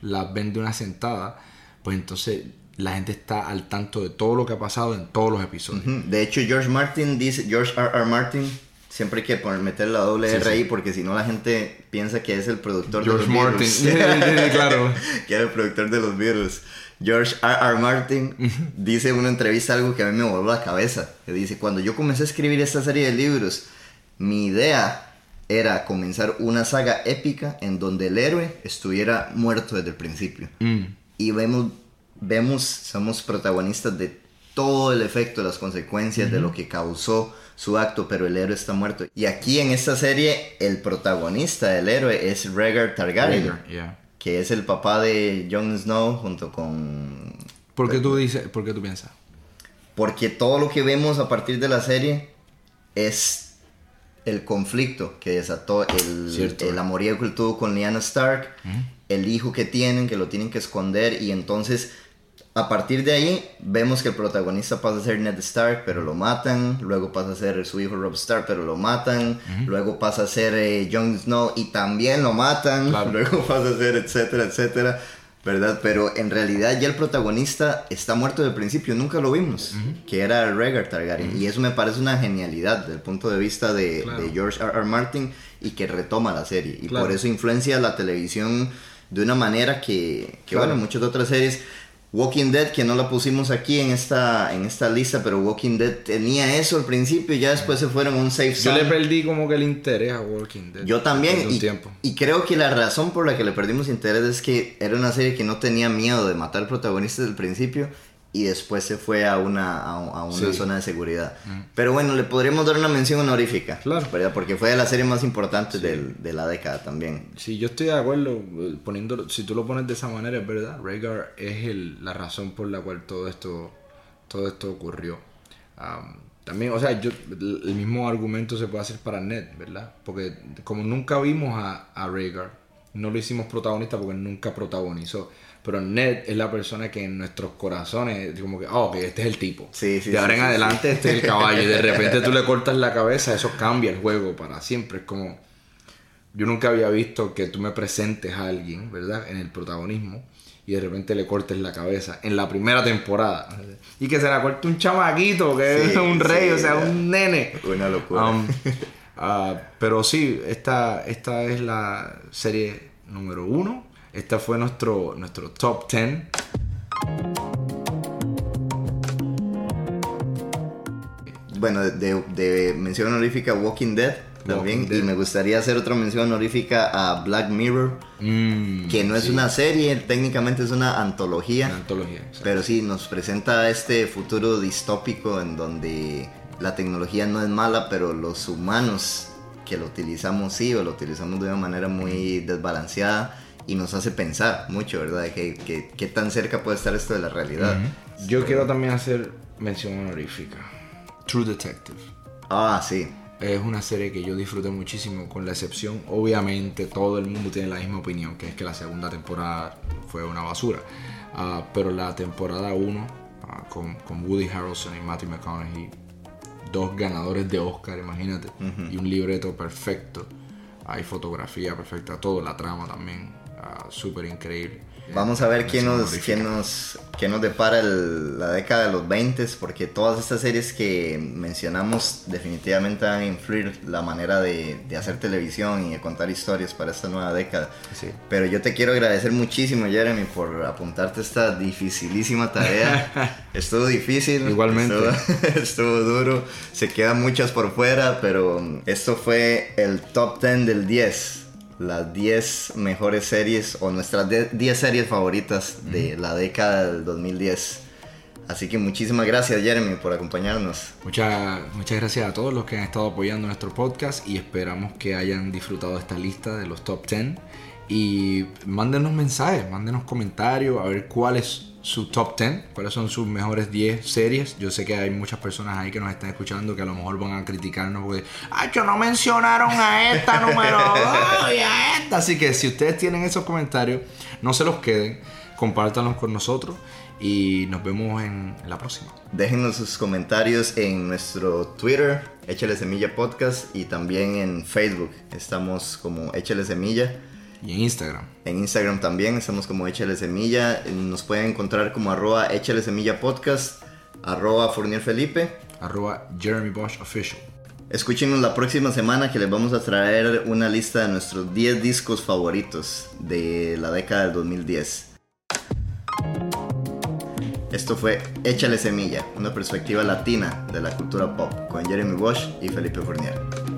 las ven de una sentada, pues entonces la gente está al tanto de todo lo que ha pasado en todos los episodios. De hecho, George Martin dice, George R. R. Martin, siempre hay que poner, meter la doble R ahí porque si no la gente piensa que es el productor de los Martin. claro. que es el productor de los Beatles. George R. R. Martin dice en una entrevista algo que a mí me voló la cabeza. Que dice, cuando yo comencé a escribir esta serie de libros, mi idea era comenzar una saga épica en donde el héroe estuviera muerto desde el principio. Mm. Y vemos vemos, somos protagonistas de todo el efecto, las consecuencias de lo que causó su acto, pero el héroe está muerto. Y aquí en esta serie, el protagonista del héroe es Rhaegar Targaryen, que es el papá de Jon Snow junto con... ¿Por qué tú dices, por qué tú piensas? Porque todo lo que vemos a partir de la serie es el conflicto que desató el, el amorío que tuvo con Lyanna Stark, el hijo que tienen, que lo tienen que esconder y entonces a partir de ahí vemos que el protagonista pasa a ser Ned Stark, pero lo matan. Luego pasa a ser su hijo Rob Stark, pero lo matan. Luego pasa a ser eh, Jon Snow y también lo matan. Luego pasa a ser etcétera, etcétera. ¿Verdad? Pero en realidad ya el protagonista está muerto desde el principio, nunca lo vimos, que era Rhaegar Targaryen. Y eso me parece una genialidad desde el punto de vista de, George R. R. Martin y que retoma la serie. Y por eso influencia la televisión de una manera que, que bueno, muchas otras series Walking Dead, que no la pusimos aquí en esta, en esta lista, pero Walking Dead tenía eso al principio y ya después se fueron a un safe zone. Yo le perdí como que el interés a Walking Dead. Yo también. Y, y, creo que la razón por la que le perdimos interés es que era una serie que no tenía miedo de matar al protagonista desde el principio y después se fue a una, a, una zona de seguridad. Mm. Pero bueno, le podríamos dar una mención honorífica. Claro. ¿verdad? Porque fue de las series más importantes de la década también. Sí, yo estoy de acuerdo. Eh, poniendo, si tú lo pones de esa manera, es verdad. Rhaegar es el, la razón por la cual todo esto, todo esto ocurrió. también, o sea, yo, el mismo argumento se puede hacer para Ned, ¿verdad? Porque como nunca vimos a, a Rhaegar, no lo hicimos protagonista porque nunca protagonizó. Pero Ned es la persona que en nuestros corazones, como que, oh, este es el tipo. Sí, sí, de ahora en adelante este es el caballo. Y de repente tú le cortas la cabeza, eso cambia el juego para siempre. Es como. Yo nunca había visto que tú me presentes a alguien, ¿verdad? En el protagonismo. Y de repente le cortes la cabeza en la primera temporada. Y que se la corte un chamaquito, que es un rey, o sea, un nene. Una locura. Um, ah, pero sí, esta, esta es la serie número uno este fue nuestro, nuestro top 10. Bueno, de, mención honorífica Walking Dead también. Y me gustaría hacer otra mención honorífica a Black Mirror. Mm, que no es una serie, técnicamente es una antología. Una antología. Pero sí, nos presenta este futuro distópico en donde la tecnología no es mala, pero los humanos que lo utilizamos sí, o lo utilizamos de una manera muy desbalanceada y nos hace pensar mucho, ¿verdad? ¿Qué, qué, tan cerca puede estar esto de la realidad? Yo quiero también hacer mención honorífica. True Detective. Ah, sí. Es una serie que yo disfruté muchísimo, con la excepción, obviamente, todo el mundo tiene la misma opinión, que es que la segunda temporada fue una basura. Ah, pero la temporada 1, ah, con, con, Woody Harrelson y Matthew McConaughey, dos ganadores de Oscar, imagínate, y un libreto perfecto. Hay fotografía perfecta, todo, la trama también súper increíble. Vamos a ver quién nos, quién nos, quién nos depara la década de los 20, porque todas estas series que mencionamos definitivamente van a influir la manera de, de hacer televisión y de contar historias para esta nueva década. Pero yo te quiero agradecer muchísimo, Jeremy, por apuntarte esta dificilísima tarea. estuvo difícil. Igualmente. Estuvo, estuvo, duro. Se quedan muchas por fuera, pero esto fue el top 10 del 10 las 10 mejores series o nuestras 10 series favoritas de la década del 2010. Así que muchísimas gracias Jeremy por acompañarnos. Muchas, muchas gracias a todos los que han estado apoyando nuestro podcast y esperamos que hayan disfrutado esta lista de los top 10. Y mándenos mensajes, mándenos comentarios a ver cuál es su top 10, cuáles son sus mejores 10 series. Yo sé que hay muchas personas ahí que nos están escuchando que a lo mejor van a criticarnos porque, ¡ay, yo no mencionaron a esta número 2 y a esta! Así que si ustedes tienen esos comentarios, no se los queden, compártanlos con nosotros y nos vemos en, la próxima. Déjenos sus comentarios en nuestro Twitter, Échale Semilla Podcast, y también en Facebook. Estamos como Échale Semilla. Y en Instagram. En Instagram también estamos como Échale Semilla. Nos pueden encontrar como arroba Échale Semilla Podcast, arroba Fournier Felipe, arroba Jeremy Bosch Official. Escúchenos la próxima semana que les vamos a traer una lista de nuestros 10 discos favoritos de la década del 2010. Esto fue Échale Semilla, una perspectiva latina de la cultura pop con Jeremy Bosch y Felipe Fournier.